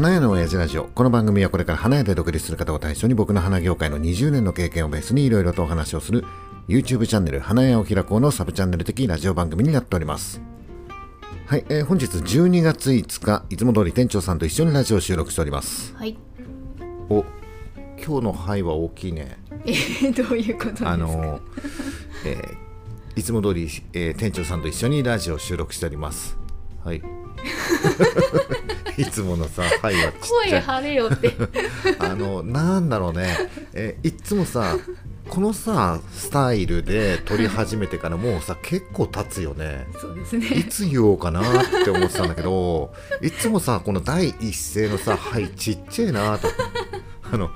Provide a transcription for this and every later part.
花屋の親父ラジオ。この番組はこれから花屋で独立する方を対象に僕の花業界の20年の経験をベースにいろいろとお話をする YouTube チャンネル花屋を開こうのサブチャンネル的ラジオ番組になっております。はい、えー本日12月5日いつも通り店長さんと一緒にラジオを収録しております。はい。お今日の「はい」は大きいね。えー、どういうことですか？あの、えーいつも通り、えー店長さんと一緒にラジオを収録しております。はい いつものさ「はい」はちっちゃ声い張れよって。あのなんだろうね、えーいっつもさこのさスタイルで撮り始めてからもうさ結構経つよね。そうですいね。つ言おうかなって思ってたんだけどいっつもさこの第一声のさ「はいちっちゃいな」と。あの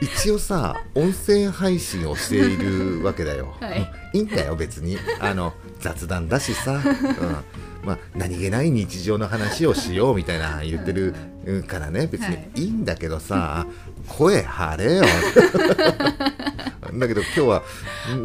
一応さ音声配信をしているわけだよ、はい。いいんだよ別に。あの雑談だしさ、うんまあ、何気ない日常の話をしようみたいな言ってるうんからね別にい。いんだけどさ、声張れよ。だけど今日は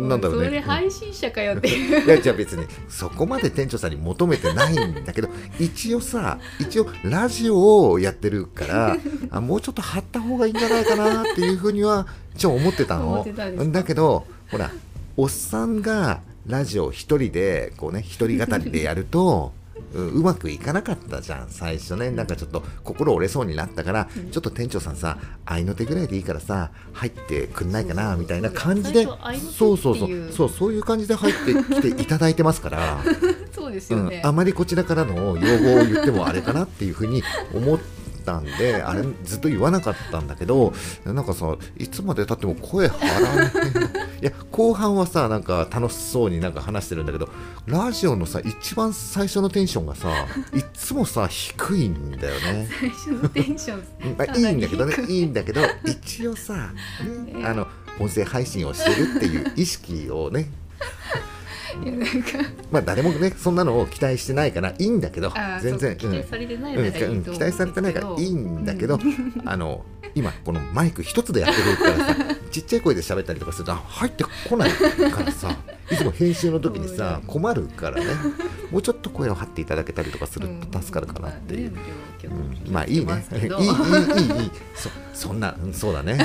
なんだろうね。それ配信者かよっていいう。やじゃあ別にそこまで店長さんに求めてないんだけど一応さ一応ラジオをやってるから あもうちょっと張った方がいいんじゃないかなっていうふうにはちょっと思ってたのだけどほらおっさんがラジオ一人でこうね一人語りでやるとうんうまくいかなかったじゃん。最初ねなんかちょっと心折れそうになったから、ちょっと店長さんさ愛の手ぐらいでいいからさ入ってくんないかなみたいな感じでそうそうそう。そうそういう感じで入ってきていただいてますから、そうですうんよね。あまりこちらからの要望を言ってもあれかなっていうふうに思ったんで あれずっと言わなかったんだけどなんかさいつまでたっても声張らない いや後半はさなんか楽しそうになんか話してるんだけどラジオのさ一番最初のテンションがさいつもさ低いんだよね。最初のテンション。まあ、いいんだけどねいいんだけど一応さ、ね、あの音声配信をしてるっていう意識をねまあ誰もねそんなのを期待してないからいいんだけど全然。期待されてないうんならいいうんうん期待されてないからいいんだけど、うあの今このマイク一つでやってるからさ ちっちゃい声で喋ったりとかするとあ入ってこないからさ いつも編集の時にさ困るからね。もうちょっと声を張っていただけたりとかすると助かるかなっていう。うんまあいいね。いいいいいいいい。そそんなうんそうだね。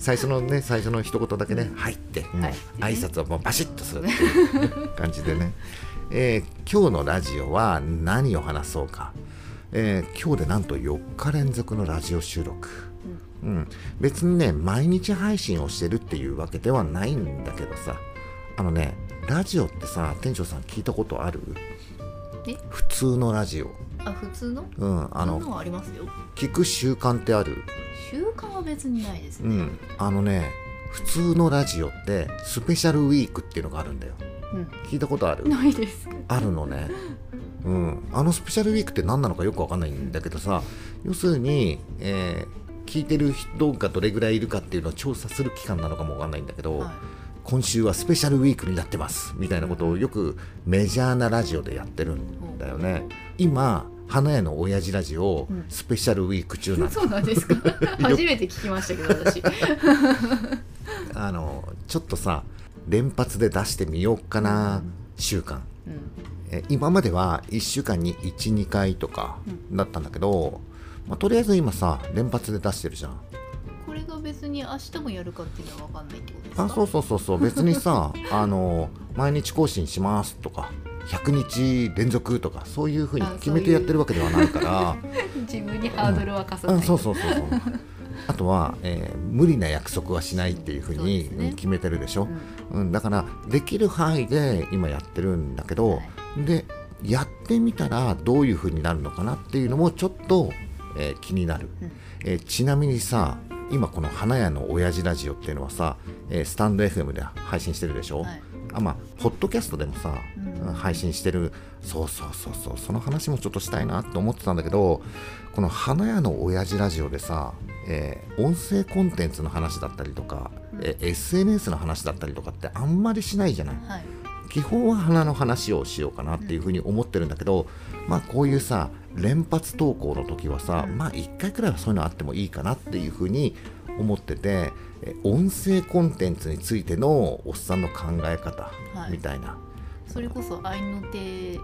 最初のね最初の一言だけね、入って、もうはい。挨拶はもうバシッとするっていう感じでね。えー今日のラジオは何を話そうか。えー今日でなんと4日連続のラジオ収録。うん、別にね毎日配信をしてるっていうわけではないんだけどさ。あのねラジオってさ店長さん聞いたことある？え？普通のラジオあ普通の？うんあのありますよ。聞く習慣ってある？習慣は別にないですね。うんあのね普通のラジオってスペシャルウィークっていうのがあるんだよ聞いたことある？うん。ないです。あるのねうんあのスペシャルウィークって何なのかよくわかんないんだけどさ要するに、えー聞いてる人がどれぐらいいるかっていうのを調査する期間なのかもわかんないんだけど、はい今週はスペシャルウィークになってますみたいなことをよくメジャーなラジオでやってるんだよね。今花屋の親父ラジオうん。スペシャルウィーク中なんだ。そうなんですか。初めて聞きましたけど私。あのちょっとさ連発で出してみようかな習慣うん。え今までは1週間に12回とかだったんだけど、まあ、とりあえず今さ連発で出してるじゃんこれが別に明日もやるかっていうのは分かんないってことですか？あそうそうそうそう。別にさ あの毎日更新しますとか100日連続とかそういうふうにあ決めてやってるわけではないから。自分にハードルは課さない、うん、そうそうそうそう。あとは、えー無理な約束はしないっていうふうに決めてるでしょ、うん。うん、だからできる範囲で今やってるんだけど、はでやってみたらどういう風になるのかなっていうのもちょっと、えー気になる、うん。えーちなみにさ今この花屋の親父ラジオっていうのはさ、えースタンド FM で配信してるでしょ、はい。あまあポッドキャストでもさ、うん。配信してるそうそうそうそうその話もちょっとしたいなと思ってたんだけどこの花屋の親父ラジオでさ、えー音声コンテンツの話だったりとか、えー SNS の話だったりとかってあんまりしないじゃない？はい。基本は花の話をしようかなっていうふうに思ってるんだけど、まあこういうさ連発投稿の時はさ、うんまあ1回くらいはそういうのあってもいいかなっていうふうに思っててえ音声コンテンツについてのおっさんの考え方はい。みたいな、それこそ愛の手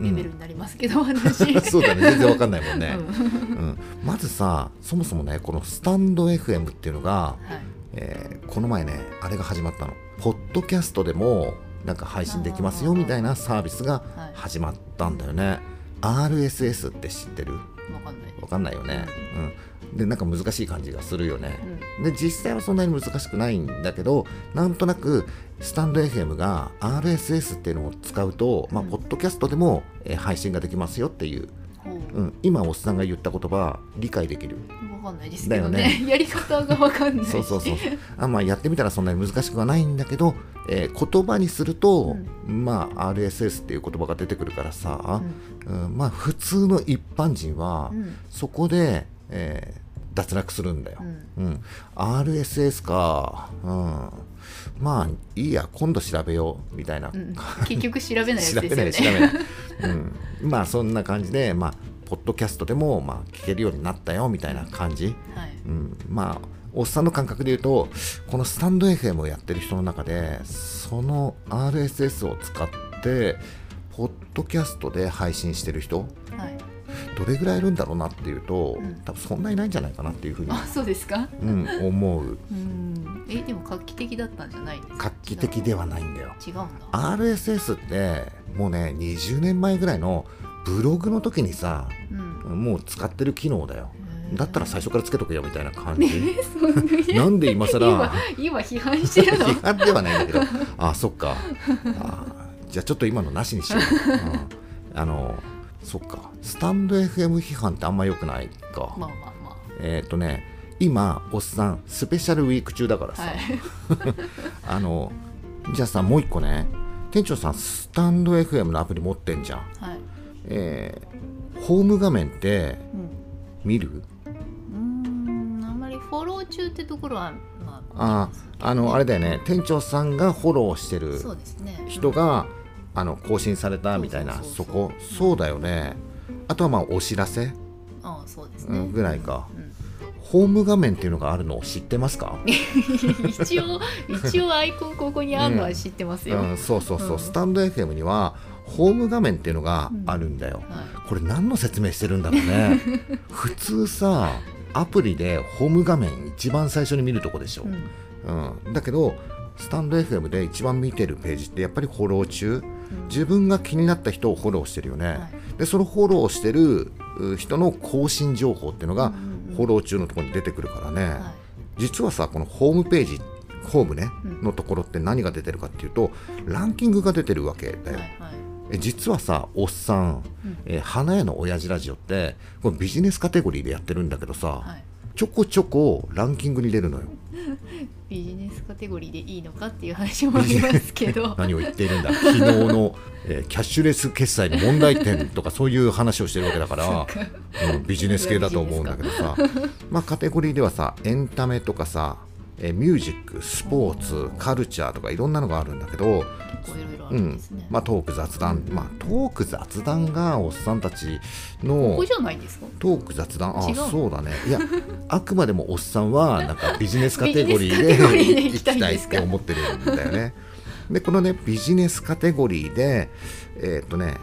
レベルになりますけど、私。そうだね。全然わかんないもんね、うん。うん、まずさそもそもねこのスタンド FM っていうのが、はい。えーこの前ねあれが始まったの。ポッドキャストでもなんか配信できますよみたいなサービスがはい。始まったんだよね、RSS って知ってる？わかんないわかんないよね、うん、でなんか難しい感じがするよね、うん。で実際はそんなに難しくないんだけどなんとなくスタンド FM が RSS っていうのを使うと、まあ、うん。ポッドキャストでも、えー配信ができますよっていう、ほう。うん、今おっさんが言った言葉理解できる。わかんないですけどね。ね。やり方がわかんない。そうそうそう。あ、まあ、やってみたらそんなに難しくはないんだけど、えー言葉にすると、まあ RSS っていう言葉が出てくるからさ、うん。まあ普通の一般人は、うん。そこで、えー脱落するんだよ、うん。うん、RSS か、うん、まあいいや今度調べようみたいな、うん。結局調べないやつ 調べない調ですよねべない、うん、まあそんな感じでまあポッドキャストでもまあ聞けるようになったよみたいな感じ、はい。うん、まあおっさんの感覚で言うとこのスタンド FM をやってる人の中でその RSS を使ってポッドキャストで配信してる人はい。どれぐらいいるんだろうなっていうと、うん。多分そんないないんじゃないかなっていうふうに、あそうですか？うん、思う。うん。えでも画期的だったんじゃないですか画期的ではないんだよ。違うんだ。RSS ってもうね20年前ぐらいのブログの時にさうん。もう使ってる機能だよ。だったら最初からつけとけよみたいな感ねじ そんなんで今更今今批判してるの？批判ではないんだけど。あそっか。あじゃあちょっと今のなしにしよう、うん。あのそっか。スタンド FM 批判ってあんま良くないか、まあまあまえっ、とね今おっさんスペシャルウィーク中だからさ、あはい。あのじゃあさもう一個ね。店長さんスタンド FM のアプリ持ってんじゃん、はいえーホーム画面ってうん。見る？うーんあんまりフォロー中ってところはまあああのあれだよね。店長さんがフォローしてるそうですね。人が、あの更新されたみたいなそこ？そうだよね。あとはまあお知らせ、ああそうですね。うん、ぐらいか、うん。ホーム画面っていうのがあるのを知ってますか、一応一応アイコンここにあるのは知ってますよ、うん、そうそうそう、うん。スタンド FM にはホーム画面っていうのがあるんだよ、はい。これ何の説明してるんだろうね。普通さアプリでホーム画面一番最初に見るとこでしょ、うん。うん、だけどスタンド FM で一番見てるページってやっぱりフォロー中。自分が気になった人をフォローしてるよね、はい。でそのフォローしてるう人の更新情報っていうのがうんうんうん。フォロー中のところに出てくるからね、はい。実はさこのホームページホームね、うん。のところって何が出てるかっていうとランキングが出てるわけだよ、はいはいえ実はさおっさん、うん。えー花屋の親父ラジオってこれビジネスカテゴリーでやってるんだけどさ、はい。ちょこちょこランキングに出るのよ。ビジネスカテゴリーでいいのかっていう話もありますけど。何を言っているんだ。昨日の、えーキャッシュレス決済の問題点とかそういう話をしてるわけだから、うん、ビジネス系だと思うんだけどさ。まあカテゴリーではさエンタメとかさ、えーミュージックスポーツカルチャーとかいろんなのがあるんだけど、結構いろいろあうん。まあ、トーク雑談、まあ、トーク雑談がおっさんたちこのこじゃないんですか？トーク雑談？あそうだね。いや あくまでもおっさんはなんかビジネスカテゴリーで行行きたいって思ってるんだよね。でこのねビジネスカテゴリーでえーっとね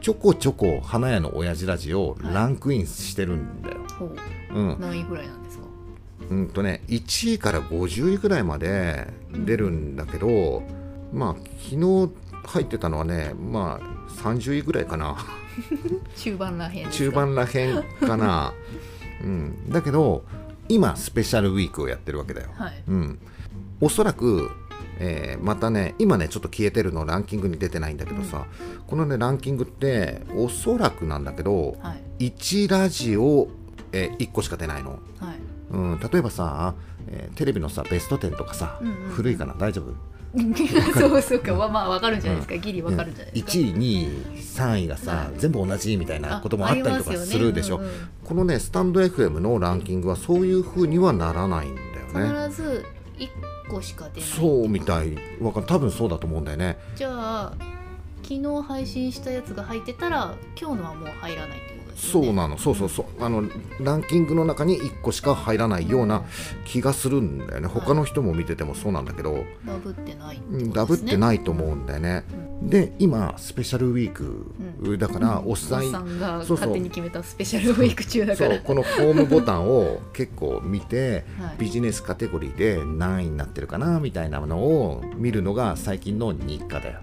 ちょこちょこ花屋の親父ラジオランクインしてるんだよ、ほう。うん。何位ぐらいなうんとね1位から50位ぐらいまで出るんだけど、まあ昨日入ってたのはねまあ30位ぐらいかな。中盤らへん中盤らへんかな、うん、だけど今スペシャルウィークをやってるわけだよ、はい。うん、おそらく、えーまたね今ねちょっと消えてるのランキングに出てないんだけどさ、このねランキングっておそらくなんだけどはい。1ラジオ、え1個しか出ないの、はいうん、例えばさ、えーテレビのさベスト10とかさ、うんうん。うん古いかな大丈夫？そうそうか、まあまあわかるんじゃないですか、ギリわかるんじゃないですか。1位2位3位がさ、はい全部同じみたいなこともあったりとかするでしょ、うんうんこのねスタンド FM のランキングはそういう風にはならないんだよね。必ず一個しか出ない。そうみたい。わかん多分そうだと思うんだよね。じゃあ昨日配信したやつが入ってたら今日のはもう入らないってことですですよねそうなの。そうそうそう。あのランキングの中に1個しか入らないような気がするんだよね。他の人も見ててもそうなんだけど、ダブってないね。ダブってないと思うんだよね、で今スペシャルウィークだから、おっさんおっさんうそう勝手に決めたスペシャルウィーク中だから。そうこのホームボタンを結構見て、はい。ビジネスカテゴリーで何位になってるかなみたいなのを見るのが最近の日課だよ。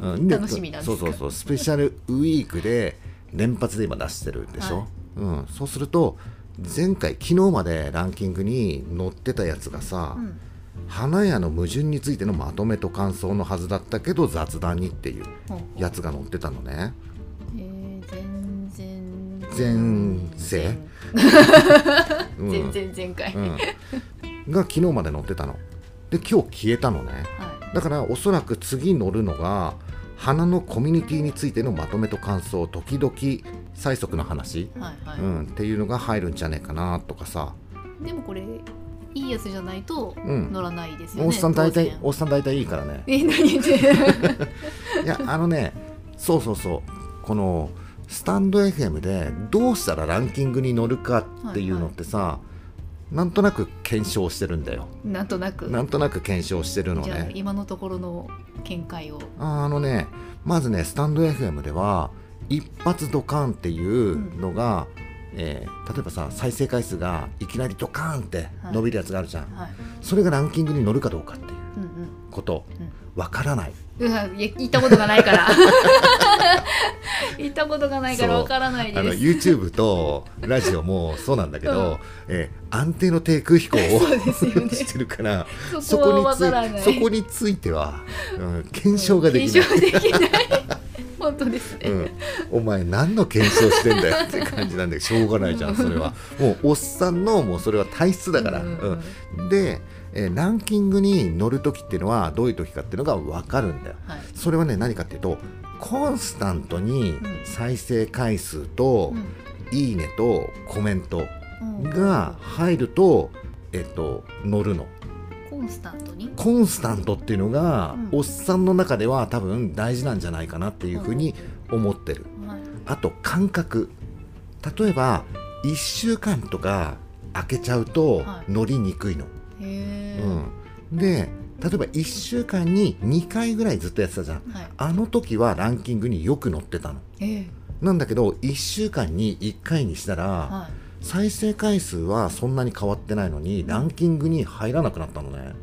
うん、で楽しみなんですかそうそうそう。スペシャルウィークで連発で今出してるでしょ、はい。うん、そうすると前回昨日までランキングに載ってたやつがさ、うん。花屋の矛盾についてのまとめと感想のはずだったけど雑談にっていうやつが載ってたのね。えー、全然。前世、うん。全然前回、うん、が昨日まで載ってたの。で今日消えたのね。はだからおそらく次載るのが花のコミュニティについてのまとめと感想時々催促の話、いはいはい、うん、っていうのが入るんじゃねえかなとかさ、でもこれいいやつじゃないとうん。乗らないですよね、おっさん大体おっさん大体いいからね。え何言っていやあのねそうそうそう。このスタンド FM でどうしたらランキングに乗るかっていうのってさ、なんとなく検証してるんだよ。なんとなく。なんとなく検証してるのね。今のところの見解を。ああのねまずねスタンド FM では一発ドカンっていうのが、えー例えばさ再生回数がいきなりドカーンって伸びるやつがあるじゃん、はい。それがランキングに乗るかどうかっていううんことうんわからない。うんうわいや言ったことがないから。言ったことがないからわからないあのです YouTube とラジオもそうなんだけど、うん。えー安定の低空飛行をしてるからそこにつそこについては、うん、検証ができない、できない。本当ですね、うん、お前何の検証してんだよって感じなんだけどしょうがないじゃんそれは。もうおっさんのもうそれは体質だから、うん。うん。で、えーランキングに乗る時っていうのはどういう時かっていうのが分かるんだよ。はい。それはね何かっていうとコンスタントにん。再生回数と、いいねとコメントうん。うんが入ると、えっと、乗るの。コンスタントに？コンスタントっていうのが、うん。おっさんの中では多分大事なんじゃないかなっていうふうに思ってる、はい。あと感覚。例えば1週間とか空けちゃうとはい。乗りにくいの、へえ、うん、で例えば1週間に2回ぐらいずっとやってたじゃん。はい。あの時はランキングによく載ってたの。ええ。なんだけど1週間に1回にしたら、は再生回数はそんなに変わってないのにランキングに入らなくなったのね、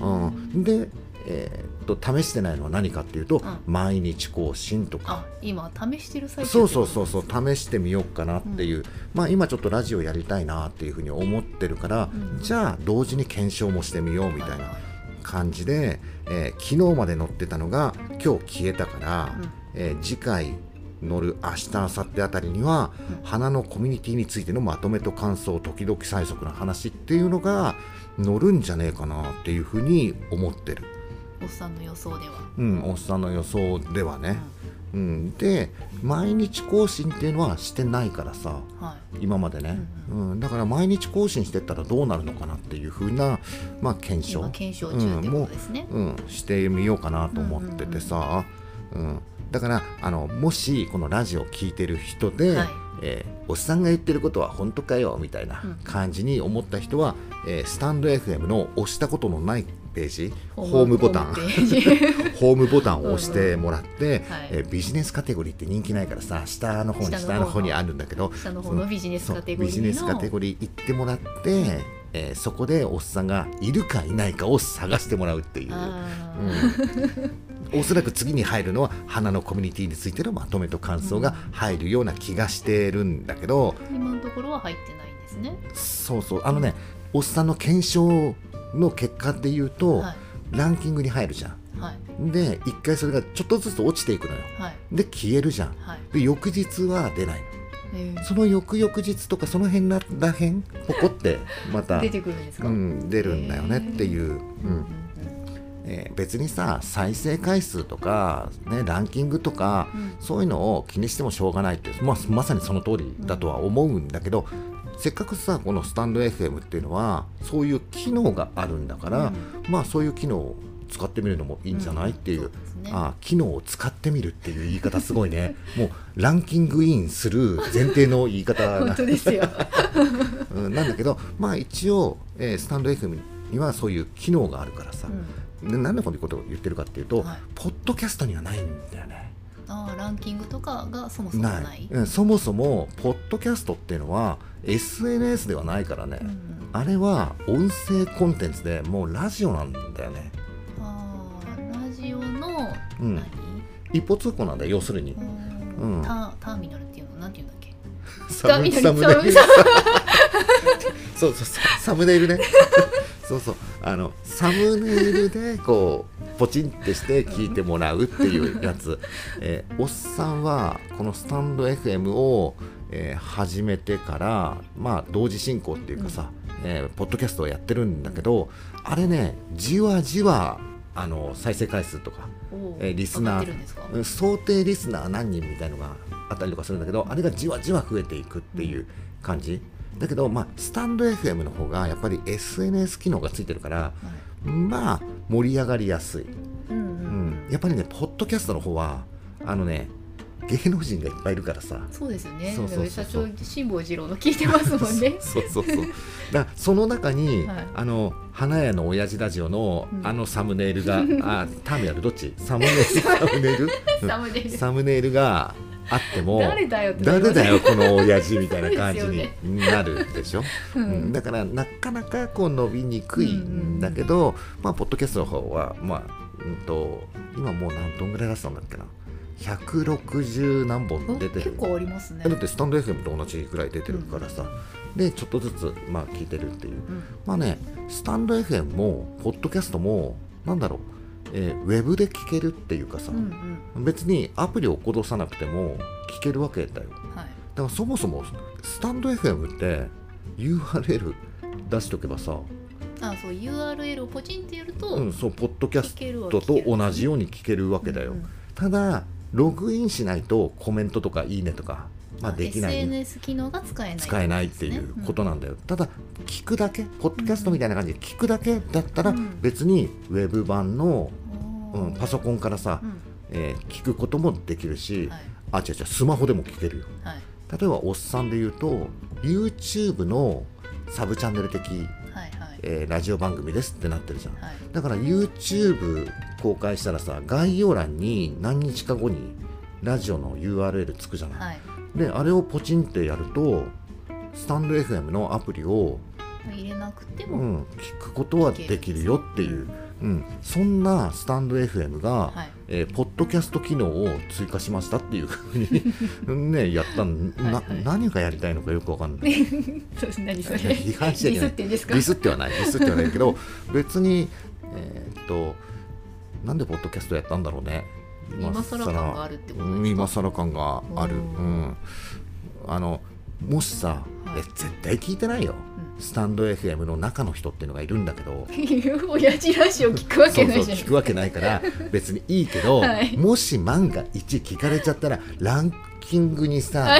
うん、で、えーっと試してないのは何かっていうと、ん。毎日更新とか。あ今試してる最中そうそうそうそう試してみようかなっていう、まあ今ちょっとラジオやりたいなっていうふうに思ってるから、うん。じゃあ同時に検証もしてみようみたいな感じで、えー昨日まで載ってたのが今日消えたから、うん。えー次回乗る明日明後日あたりには、うん。花のコミュニティについてのまとめと感想時々催促の話っていうのが乗るんじゃねえかなっていうふうに思ってる、おっさんの予想では、うん、おっさんの予想ではね、うん、で毎日更新っていうのはしてないからさ。はい。今までね、うんだから毎日更新してったらどうなるのかなっていうふうな、まあ、検証。今検証中ってことですね、うん、してみようかなと思っててさ、うんだからあのもしこのラジオを聞いてる人で、はい。えーおっさんが言ってることは本当かよみたいなうん。感じに思った人は、えースタンド FM の押したことのないページホームボタン。ホームボタンを押してもらって、はい。えービジネスカテゴリーって人気ないからさ下の方に下の方にあるんだけど下の方のビジネスカテゴリービジネスカテゴリー行ってもらって、えーそこでおっさんがいるかいないかを探してもらうっていう。あおそらく次に入るのは花のコミュニティについてのまとめと感想が入るような気がしてるん。だけど、ー今のところは入ってないんですねそうそうあのねおっさんの検証の結果で言うと、はランキングに入るじゃん。はい。で一回それがちょっとずつ落ちていくのよ。はい。で消えるじゃん。はい。で翌日は出ない。えー。その翌々日とかその辺ららへんポコってまた 出てくるんですか、うん、出るんだよねっていう、うん。うんえー別にさ再生回数とか、ね、ランキングとか、うん。そういうのを気にしてもしょうがないって、まあ、まさにその通りだとは思うんだけど、せっかくさこのスタンド FM っていうのはそういう機能があるんだから、まあそういう機能を使ってみるのもいいんじゃない、っていう。そうねね。あ機能を使ってみるっていう言い方すごいね。もうランキングインする前提の言い方本な当ですよ。うんなんだけどまあ一応、えースタンド FM にはそういう機能があるからさ、でなんでこういうことを言ってるかっていうと、はい。ポッドキャストにはないんだよね。あーランキングとかがそもそもなない。いうんそもそもポッドキャストっていうのは SNS ではないからね、うんうん。あれは音声コンテンツでもうラジオなんだよね。あーラジオのうん。何、一歩通行なんだよ要するに。うん。うん。タターミナルっていうのなんていうんだっけ？サムタサムネイル。そうそうササムネイルね。そうそう。あのサムネイルでこうポチンってして聞いてもらうっていうやつ、えーおっさんはこのスタンド FM を、えー始めてからまあ同時進行っていうかさ、えーポッドキャストをやってるんだけどあれねじわじわあの再生回数とかえーリスナー想定リスナー何人みたいのがあったりとかするんだけどあれがじわじわ増えていくっていう感じ。だけど、まあ、スタンド FM の方がやっぱり SNS 機能がついてるからはい。まあ盛り上がりやすい、うんううん。ん、やっぱりねポッドキャストの方はあのね芸能人がいっぱいいるからさ。そうですよね。そうそうそう社長辛坊治郎の聞いてますもんね。そうそうそう。だその中に、はい。あの花屋の親父ラジオの、うん。あのサムネイルが あターミナル？どっち？サムネイル？サムネイル？うん。サムネイル。があっても誰だよ誰だよこの親父みたいな感じになるでしょ、ううん。んだからなかなかこう伸びにくいんだけど、まあポッドキャストの方はまあ、うん、と今もう何トンぐらい出したんだっけな？160何本お出てる結構ありますね。だってスタンド FM と同じぐらい出てるからさ、でちょっとずつまあ聞いてるっていう。うん。まあねスタンド FM もポッドキャストもなんだろう、えーウェブで聞けるっていうかさ、うんうん。別にアプリを起こどさなくても聞けるわけだよ。はい。だからそもそもスタンド FM って URL 出しとけばさ、あそう URL をポチンってやると、うん、そうポッドキャストと同じように聞けるわけだよ、うんうん。ただログインしないとコメントとかいいねとか、まあ、できない。SNS 機能が使えない使えないっていうことなんだよ、ただ聞くだけポッドキャストみたいな感じで聞くだけだったらうん。別にウェブ版の、ううん、パソコンからさ、うん。えー聞くこともできるし、はい。あ違う違うスマホでも聞けるよ。はい。例えばおっさんで言うと YouTube のサブチャンネル的、えーラジオ番組ですってなってるじゃん。はい。だから YouTube 公開したらさ概要欄に何日か後にラジオの URL つくじゃない、はい。であれをポチンってやるとスタンド FM のアプリを、入れなくても、うん、聞くことはできるよっていう、うん、そんなスタンド FM が、はい。えーポッドキャスト機能を追加しましたっていうふうにね やったんな、はいはい。何がやりたいのかよくわかんない。そう何それ。批スってんですか？ディスってはない。ディスってはないけど別にえーっとなんでポッドキャストやったんだろうね。今更感があるってことですか？うん今更感がある。ううんん。あのもしさ、はい。え絶対聞いてないよ、スタンド FM の中の人っていうのがいるんだけど親父ラジオ聞くわけないじゃん聞くわけないから別にいいけど、はい。もし万が一聞かれちゃったらランキングにさ、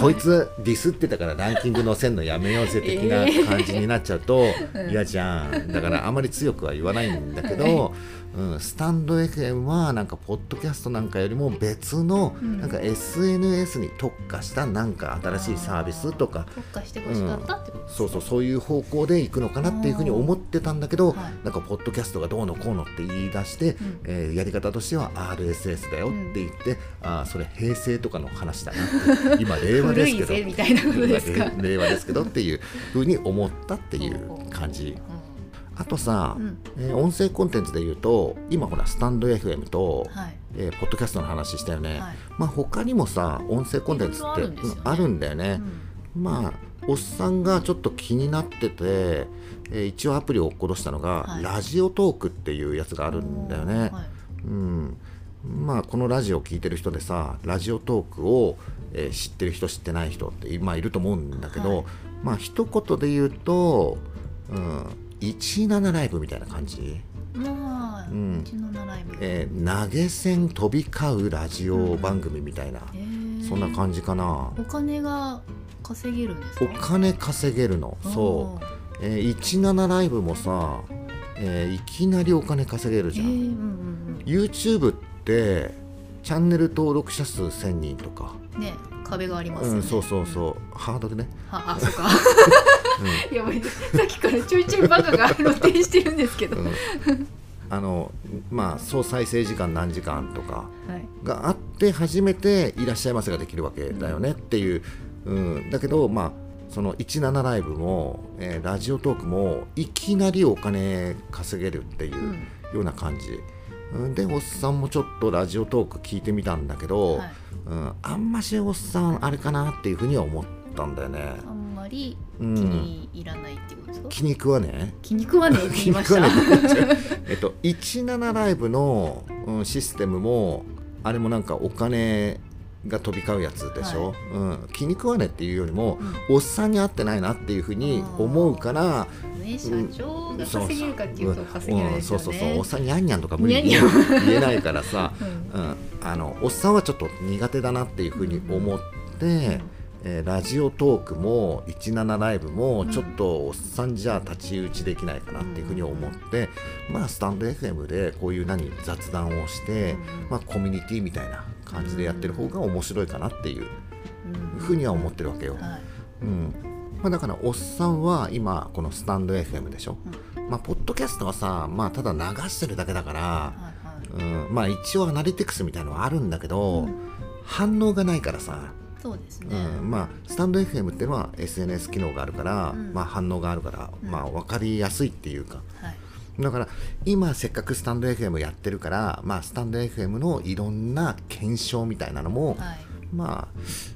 こいつディスってたからランキング載せんのやめようぜ的な感じになっちゃうとうん。嫌じゃん。だからあまり強くは言わないんだけど、うん、スタンド FM はなんかポッドキャストなんかよりも別のうん。なんか SNS に特化したなんか新しいサービスとか特化してほしかったってことですか？そうそうそういう方向で行くのかなっていうふうに思ってたんだけど、はい。なんかポッドキャストがどうのこうのって言い出して、ん。えーやり方としては RSS だよって言って、ああそれ平成とかの話だなって今 令和ですけど。みたいなことですか？今令令和ですけどっていうふうに思ったっていう。感じ。あとさ、うん。えー音声コンテンツで言うと今ほらスタンド FM と、はい。えーポッドキャストの話したよね、はい。まあ他にもさ音声コンテンツってあるね。うんあるんだよね、うん。まあおっさんがちょっと気になってて、えー一応アプリを落っことしたのが、はい。ラジオトークっていうやつがあるんだよね、はい。うん。まあこのラジオを聞いてる人でさラジオトークを、えー知ってる人知ってない人ってまあいると思うんだけど、はい。まあ一言で言うと、うん、17ライブみたいな感じ、まあ、うん。うちの習い部えー投げ銭飛び交うラジオ番組みたいな、えー。そんな感じかな。お金が稼げるんですか？お金稼げるの。そう、えー17ライブもさえーいきなりお金稼げるじゃん、えーうんうん。YouTube ってチャンネル登録者数1000人とか、うんね壁がありますよね、うん、そうそうそう、ハードルね、はあそうか やばい。さっきからちょいちょいバカが露呈してるんですけど、うん。あのまあ総再生時間何時間とかはい。があって初めていらっしゃいませができるわけだよねっていう、うん、だけどまあその17ライブも、えーラジオトークもいきなりお金稼げるっていううん。ような感じ、うん、でおっさんもちょっとラジオトーク聞いてみたんだけど、はい。うん、あんましおっさんあれかなっていうふうには思ったんだよね。あんまり気うん。に入らないってこと？ですか、気に食わね気に食わねえ 気に食わねええっと17ライブの、うん、システムもあれもなんかお金が飛び交うやつでしょ、うん、気に食わねえっていうよりも、おっさんに合ってないなっていうふうに思うからね社長が稼げるかっていうと稼げないですよね、うん。そうそうそう。おっさんにゃんにゃんとか無理に言えないからさ、うん。うん、あのおっさんはちょっと苦手だなっていうふうに思って、えーラジオトークも17ライブもちょっとおっさんじゃ太刀打ちできないかなっていうふうに思って、まあスタンド FM でこういう何雑談をして、まあ、コミュニティみたいな感じでやってる方が面白いかなっていううん。ふうには思ってるわけよ。はい。うんまあ、だからおっさんは今このスタンド FM でしょ、まあ、ポッドキャストはさ、まあ、ただ流してるだけだから、はいはい。うん、まあ一応アナリティクスみたいのはあるんだけど、うん。反応がないからさ、そうですね、うん、まあスタンド FM っていうのは SNS 機能があるから、うん。まあ、反応があるから、うん。まあ、分かりやすいっていうか。はい。だから今せっかくスタンド FM やってるから、まあ、スタンド FM のいろんな検証みたいなのも、はいま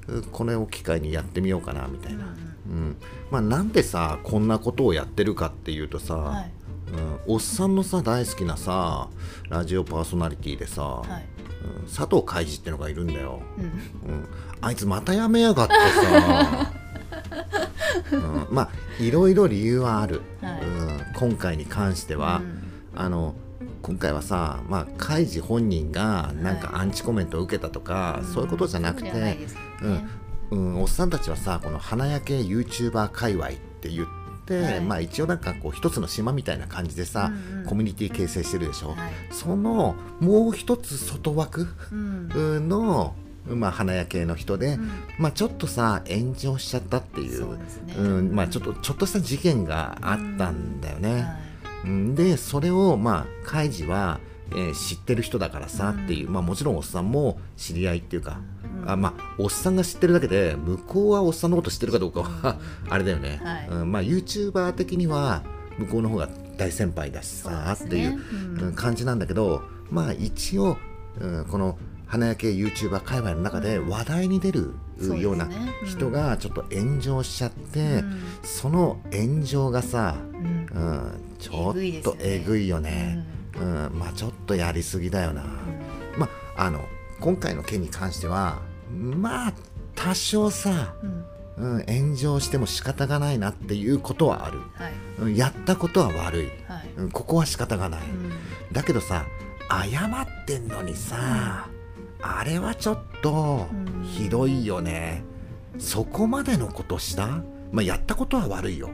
あうこれを機会にやってみようかなみたいな、うんうん。まあ、なんでさこんなことをやってるかっていうとさ、はい。うん、おっさんのさ大好きなさラジオパーソナリティでさ、はい。うん佐藤海二ってのがいるんだよ、うん。うん、あいつまたやめやがってさ、うん、まあいろいろ理由はある、はい。うん、今回に関しては、あの今回はさ、まあ、カイジ本人がなんかはい。アンチコメントを受けたとか、うん。そういうことじゃなくて、そうん、おっさんたちはさこの花焼け YouTuber 界隈って言って、はい。まあ一応なんかこう一つの島みたいな感じでさ、うんうん。コミュニティ形成してるでしょ、はい。そのもう一つ外枠うん。の、まあ、花焼けの人で、うん。まあちょっとさ炎上しちゃったっていうね。うんまあちょっとちょっとした事件があったんだよね。はい。うんでそれをまあカイジは、えー知ってる人だからさうん。っていう、まあもちろんおっさんも知り合いっていうか、うん。あまあおっさんが知ってるだけで向こうはおっさんのこと知ってるかどうかは、あれだよね、はい。うん、まあ YouTuber 的には向こうの方が大先輩だしさ、そうっていう感じなんだけどまあ一応、うん、この花焼け YouTuber 界隈の中で話題に出るような人がちょっと炎上しちゃって、うん。その炎上がさ、うん。うん、ちょっとえぐいよね。うんまあちょっとやりすぎだよな。まああの今回の件に関してはまあ多少さ、うんうん、炎上しても仕方がないなっていうことはある。はいうんやったことは悪い。はいうんここは仕方がない。うんだけどさ謝ってんのにさ、あれはちょっとうんひどいよね。そこまでのことした？まあやったことは悪いよ。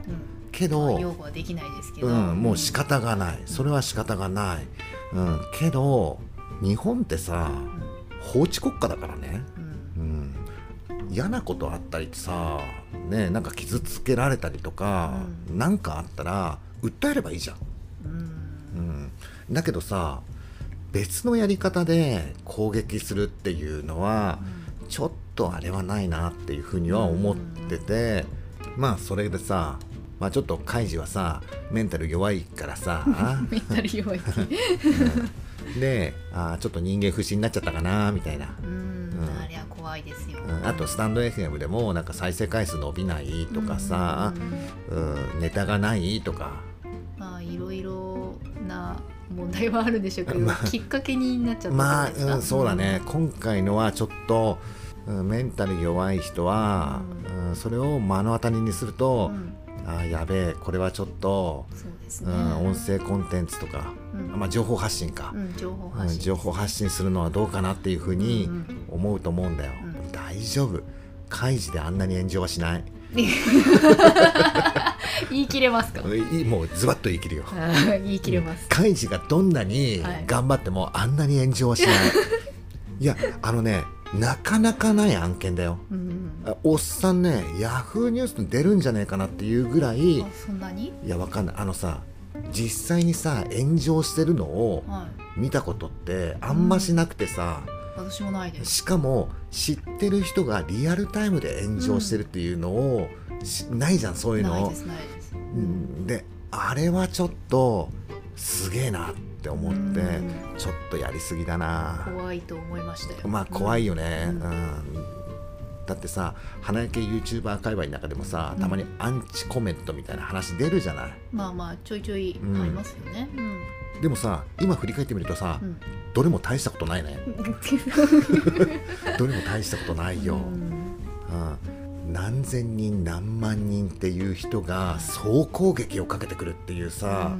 うんけど、擁護はできないですけど、うん、もう仕方がない。それは仕方がない、うん、けど日本ってさ法治国家だからね、うん。うん、嫌なことあったりさねなんか傷つけられたりとか、なんかあったら訴えればいいじゃん、うん。うん、だけどさ別のやり方で攻撃するっていうのは、ちょっとあれはないなっていうふうには思ってて、まあそれでさまあちょっとカイジはさメンタル弱いからさ。メンタル弱いってであーちょっと人間不信になっちゃったかなみたいな、うん、うん。あれは怖いですよ、うん。あとスタンド FM でもなんか再生回数伸びないとかさ、うん。ネタがないとか。まあいろいろな問題はあるんでしょうけど、まあ。きっかけになっちゃったまあ、うん、そうだね、今回のはちょっと、うんメンタル弱い人は、うん。それを目の当たりにするうと、んあーやべえこれはちょっと、そうね、うん、音声コンテンツとか、うん。まあ、情報発信か、うん、情報うん発信、情報発信するのはどうかなっていうふうにうんうん思うと思うんだよ、うん。大丈夫。開示であんなに炎上はしない、言い切れますか？いもうズバッと言い切るよ。言い切れます、カイジがどんなにはい。頑張ってもあんなに炎上はしない、い、やあのねなかなかない案件だよ。うん。あおっさんねヤフーニュースに出るんじゃないかなっていうぐらいそんなに？やわかんない。あのさ実際にさ炎上してるのをはい。見たことってあんましなくてさ、私もないです。しかも知ってる人がリアルタイムで炎上してるっていうのを、しないじゃんそういうの。ないですないです、うん。であれはちょっとすげえなって思ってうんちょっとやりすぎだな。怖いと思いましたよ。まあ怖いよね、ううん。んだってさ花焼け YouTuber 界隈の中でもさたまにアンチコメントみたいな話出るじゃない、まあまあちょいちょいありますよね。うん、でもさ今振り返ってみるとさ、うん。どれも大したことないね。どれも大したことないよ、うん。うん、何千人何万人っていう人が総攻撃をかけてくるっていうさ、あ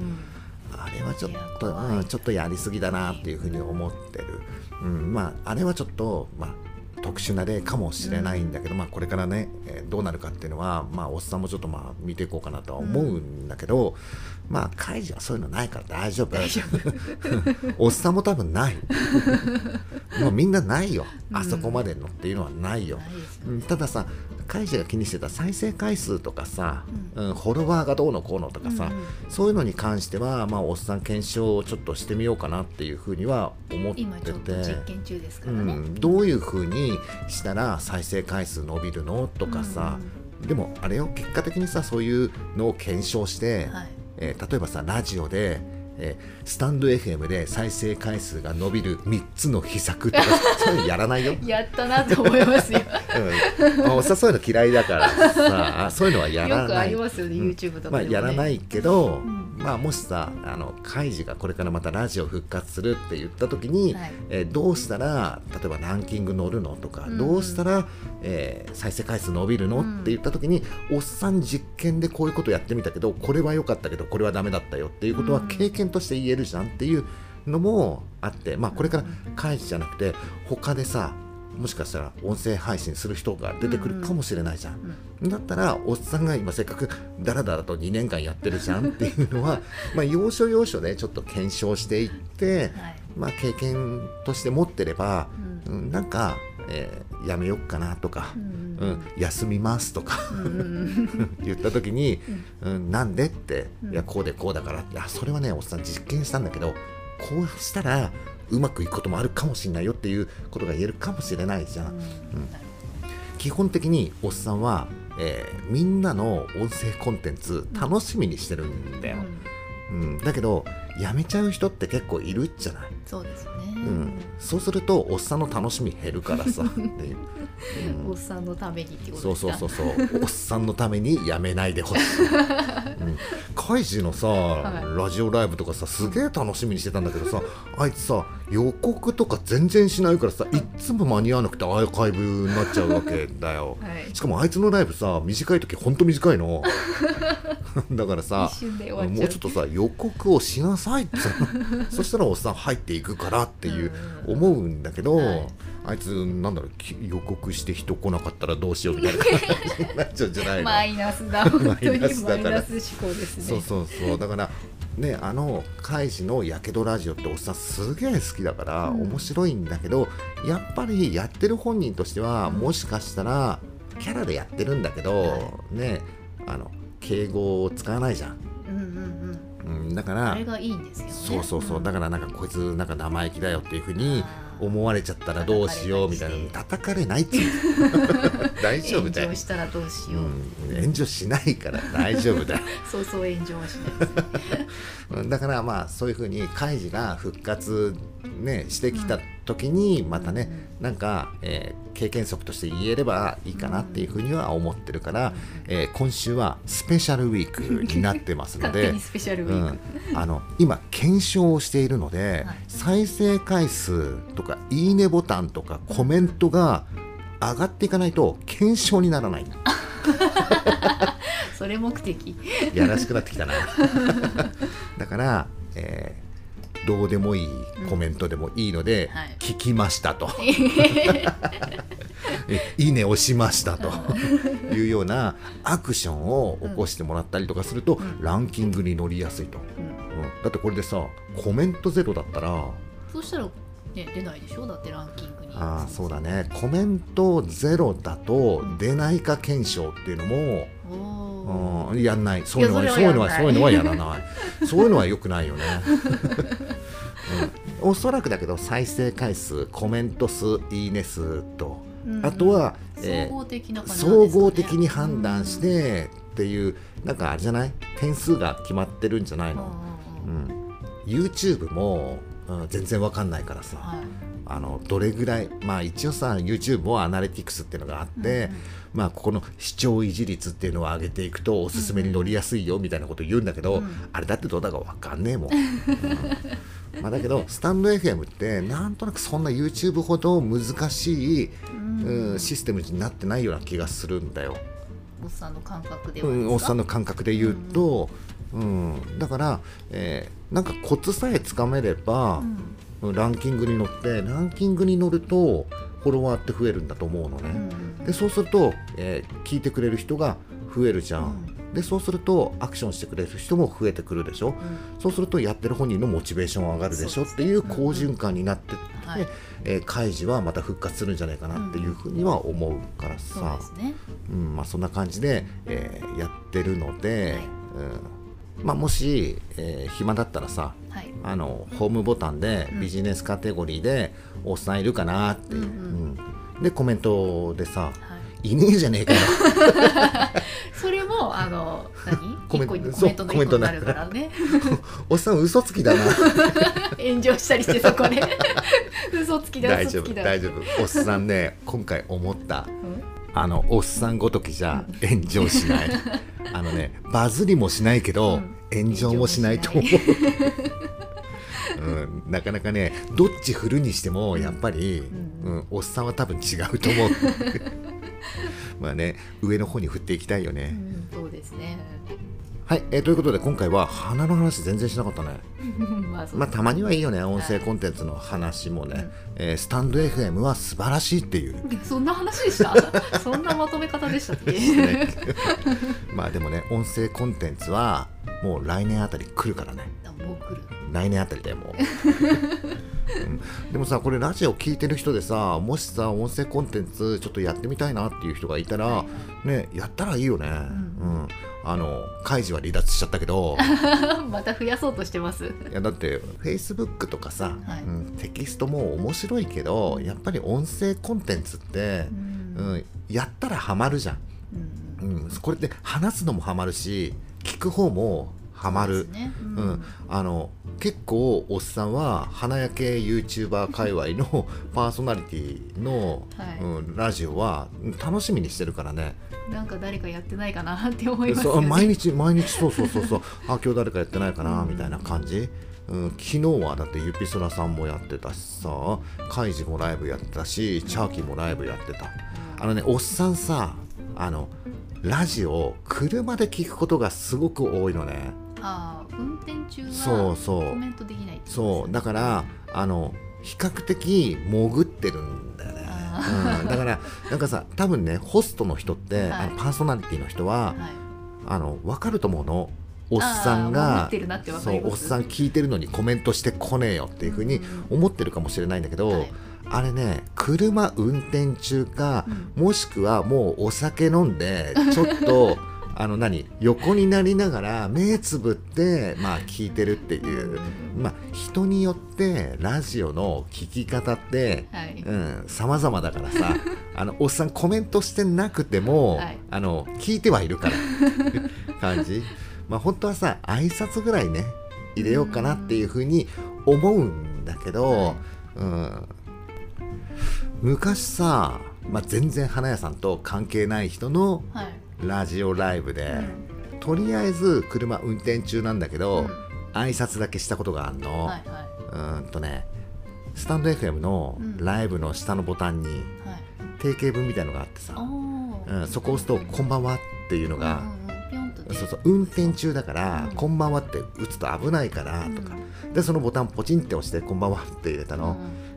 れはちょっと、うん、ちょっとやりすぎだなっていうふうに思ってる、うん、まああれはちょっと、まあ、特殊な例かもしれないんだけど、まあ、これからね、えーどうなるかっていうのは、まあ、おっさんもちょっとまあ見ていこうかなとは思うんだけど、まあカイジはそういうのないから大丈夫。大丈 おっさんも多分ない。もうみんなないよ。あそこまでのっていうのはないよ、うんたださカイジが気にしてた再生回数とかさ、うん。フォロワーがどうのこうのとかさ、うんうん。そういうのに関しては、まあ、おっさん検証をちょっとしてみようかなっていうふうには思ってて。実。験中ですかうらね、ん、どういうふうにしたら再生回数伸びるのとかさ、でもあれよ。結果的にさそういうのを検証して、はいえー例えばさラジオで、えースタンド FM で再生回数が伸びる3つの秘策とか そういうのやらないよ。やったなと思いますよ。うん、おっさんそういうの嫌いだからさそういうのはやらない。よくありますよね、うん。YouTube とかでも、まあ、ね、やらないけど、んまあ、もしさあのカイジがこれからまたラジオ復活するって言った時に、はい。えーどうしたら例えばランキング乗るのとか、うん。どうしたら、えー再生回数伸びるの、うんって言った時におっさん実験でこういうことやってみたけどこれは良かったけどこれはダメだったよっていうことはうん。経験として言えるじゃんっていうのもあって、まあ、これからカイジじゃなくて他でさもしかしたら音声配信する人が出てくるかもしれないじゃん。だったらおっさんが今せっかくだらだらと2年間やってるじゃんっていうのはまあ要所要所でちょっと検証していって、はい。まあ、経験として持ってれば、ううんなんか、えーやめよっかなとか、うんうん休みますとかうんうん 言った時に、うんなんでって、うん。いやこうでこうだからいやそれはねおっさん実験したんだけどこうしたらうまくいくこともあるかもしれないよっていうことが言えるかもしれないじゃん。うん。基本的におっさんは、えーみんなの音声コンテンツ楽しみにしてるんだよ、ほどうん。だけどやめちゃう人って結構いるじゃない、そうですね、うん。そうするとおっさんの楽しみ減るからさ。っていう、うん。おっさんのためにってことそうですか？そうそうそうおっさんのためにやめないでほしい、うん、カイジのさ、い。ラジオライブとかさすげえ楽しみにしてたんだけどさあいつさ予告とか全然しないからさいっつも間に合わなくてアーカイブになっちゃうわけだよ、はい。しかもあいつのライブさ短い時ほんと短いの。だからさもうちょっとさ予告をしなさいってさそしたらおっさん入っていくからっていううん。思うんだけど、はいあいつなんだろうき予告して人来なかったらどうしようみたいな。感じになっちゃうんじゃないのマイナスだ。本当にマイナス思考ですねそうそうそう。だからねあのカイジのやけどラジオっておっさんすげえ好きだから、うん。面白いんだけどやっぱりやってる本人としては、もしかしたらキャラでやってるんだけど、はねあの敬語を使わないじゃん、うんうんうん、だかうんあられがいいんですよね。そうそうそう、だかからなんかこいつなんか生意気だよっていうふうにあー思われちゃったらどうしようみたいな叩叩かれないっつう。の 大丈夫だよ。炎上、したらどうしよう、うん、炎上しないから大丈夫だよ。そうそう炎上はしない だからまあそういうふうにカイジが復活、ね、してきた時にまたね、なんか、えー経験則として言えればいいかなっていうふうには思ってるから、えー今週はスペシャルウィークになってますので 勝手に。スペシャルウうん、あの今検証をしているので、はい。再生回数とかいいねボタンとかコメントが上がっていかないと検証にならない。それ目的。やらしくなってきたな。だから、えーどうでもいいコメントでもいいので、はい。聞きましたと。えいいね押しましたと。いうようなアクションを起こしてもらったりとかすると、うん。ランキングに乗りやすいと、うん。うん。だってこれでさコメントゼロだったらそうしたら、ね、出ないでしょ？だってランキングに。ああそうだね。コメントゼロだとうん。出ないか検証っていうのも、うん、やんない。そういうのはそういうのはそれそういうのははやらない。そういうのは良くないよね、うん、おそらくだけど再生回数コメント数いいね数と、うん。あとは、えー総合的なね。総合的に判断してっていうなんかあれじゃない？点数が決まってるんじゃないうんうんの、うんうん。うん。YouTube も、うん、全然わかんないからさ、はい。あのどれぐらいまあ一応さ YouTube もアナリティクスっていうのがあって、うんうんまあここの視聴維持率っていうのを上げていくとおすすめに乗りやすいよみたいなこと言うんだけど、うん。あれだってどうだかわかんねえもん、うん。まあだけどスタンド FM ってなんとなくそんな YouTube ほど難しい、うん。うんシステムになってないような気がするんだよ、おっさんの感覚ではうん、おっさんのの感覚で言うと、うん。だから、えーなんかコツさえつかめれば、ランキングに乗ってランキングに乗るとフォロワーって増えるんだと思うのね、でそうすると、えー聞いてくれる人が増えるじゃん、でそうするとアクションしてくれる人も増えてくるでしょ、そうするとやってる本人のモチベーション上がるでしょ。っていう好循環になってって、はい。えー開示はまた復活するんじゃないかなっていうふうには思うからさ、うんまあ、そんな感じで、えーやってるので、はい。うん。まあ、もし、えー暇だったらさはい。あのホームボタンでうん。ビジネスカテゴリーでおっさんいるかなっていう、うん。うんでコメントでさはい。いねえじゃねえかよ。それもあの何？コメコメントの一個になるからね。おっさん嘘つきだな。炎上したりしてそこで嘘つきだ大丈夫大丈夫。おっさんね今回思った。うん？あのおっさんごときじゃ炎上しない。あのねバズりもしないけど、うん。炎上もしないと思ううん、なかなかねどっち振るにしてもやっぱり、ううんおっさんは多分違うと思う。まあね上の方に振っていきたいようね、んそうですね。はい、えーということで今回は花の話全然しなかったね。まあまあたまにはいいよね音声コンテンツの話もね、えースタンド FM は素晴らしいっていう。そんな話でした？そんなまとめ方でしたっけ？ね。まあでもね音声コンテンツはもう来年あたり来るからね。あもう来る来年あたりだよもう、うん。でもさこれラジオ聞いてる人でさもしさ音声コンテンツちょっとやってみたいなっていう人がいたら、はいねやったらいいよね、ん。うん。あの開示は離脱しちゃったけど。また増やそうとしてます。いやだって Facebook とかさ、はい。うん、テキストも面白いけどやっぱり音声コンテンツって、うん。うん、やったらハマるじゃん。うん。うん、これって話すのもハマるし聞く方もハマる。そうですね。ううん。ん、あの結構おっさんは花焼け YouTuber 界隈の パーソナリティの、はい。うん、ラジオはうん楽しみにしてるからね。なんか誰かやってないかなって思いますよね。そう毎日毎日そうそうそうそう。あ今日誰かやってないかなみたいな感じ、うん、昨日はだってゆぴそらさんもやってたしさカイジもライブやってたしチャーキーもライブやってた。あのねおっさんさあのラジオ車で聞くことがすごく多いのねああ運転中はそうそうコメントできないそうだからあの比較的潜ってるんだよね、あうん、だからなんかさ多分ねホストの人って、はい。あのパーソナリティの人は、はい。あの分かると思うの。おっさんがそうおっさん聞いてるのにコメントしてこねえよっていうふうにうん。思ってるかもしれないんだけど、はい。あれね車運転中か、もしくはもうお酒飲んでちょっとあの何？横になりながら目つぶってまあ聞いてるっていう、まあ人によってラジオの聞き方って、はい。うん、様々だからさ。あのおっさんコメントしてなくても、はい。あの聞いてはいるから。感じ。まあ本当はさ挨拶ぐらいね入れようかなっていうふうに思うんだけど、はい。うん、昔さ、まあ、全然花屋さんと関係ない人のはいラジオライブで、うん。とりあえず車運転中なんだけど、うん。挨拶だけしたことがあるの、はいはうーんとねスタンド FM のうん。ライブの下のボタンに定型文みたいのがあってさ、おうん、そこを押すと「こんばんは」っていうのが、そうそう運転中だから、うん。こんばんはって打つと危ないからとか、でそのボタンポチンって押して「こんばんは」って入れたの、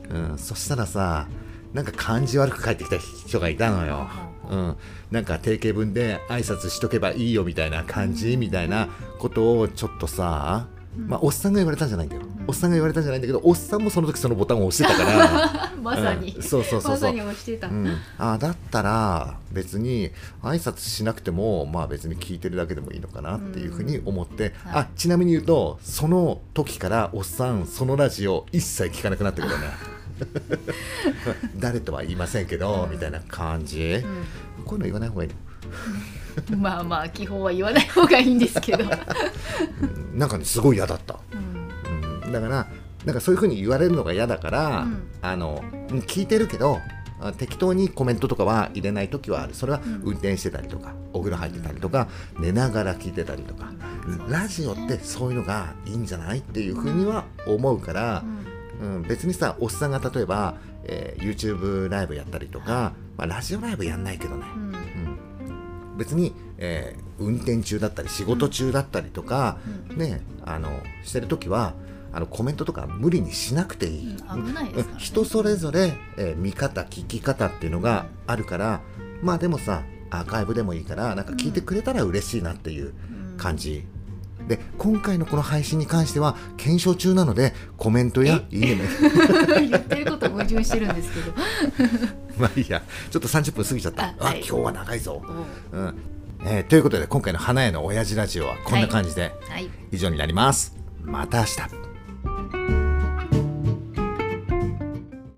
うんそしたらさなんか感じ悪く帰ってきた人がいたのよ。うん、なんか定型文で挨拶しとけばいいよみたいな感じみたいなことをちょっとさ、まあ、おっさんが言われたんじゃないんだよ、おっさんが言われたんじゃないんだけどおっさんもその時そのボタンを押してたから まさに、うん。そうそうそうそう。まさに押してた、うん、あだったら別に挨拶しなくてもまあ別に聞いてるだけでもいいのかなっていうふうに思って、はい。あちなみに言うとその時からおっさんそのラジオ一切聞かなくなってくるね 誰とは言いませんけど、うん。みたいな感じ、こういうの言わない方がいいの。まあまあ基本は言わない方がいいんですけど、うん。なんかねすごい嫌だった、うん。うん、だからなんかそういうふうに言われるのが嫌だから、うん。あのうん聞いてるけどあ適当にコメントとかは入れない時はある。それはうん。運転してたりとか、お風呂入ってたりとか寝ながら聞いてたりとか、ラジオってそういうのがいいんじゃない？っていうふうには思うからう、んうん別にさおっさんが例えば、えー YouTube ライブやったりとか、まあ、ラジオライブやんないけどね、うん。うん。別に、えー運転中だったり仕事中だったりとか、うん。ねあのしてる時はあのコメントとか無理にしなくていい、うんいね。人それぞれ、えー見方聞き方っていうのがあるから、まあでもさアーカイブでもいいからなんか聞いてくれたら嬉しいなっていう感じ、で今回のこの配信に関しては検証中なのでコメントやいいね。言ってること矛盾してるんですけど。まあいいや。ちょっと30分過ぎちゃった。あ、あはい。今日は長いぞ、おう。ん。えーということで今回の花屋の親父ラジオはこんな感じではい。以上になります。また明日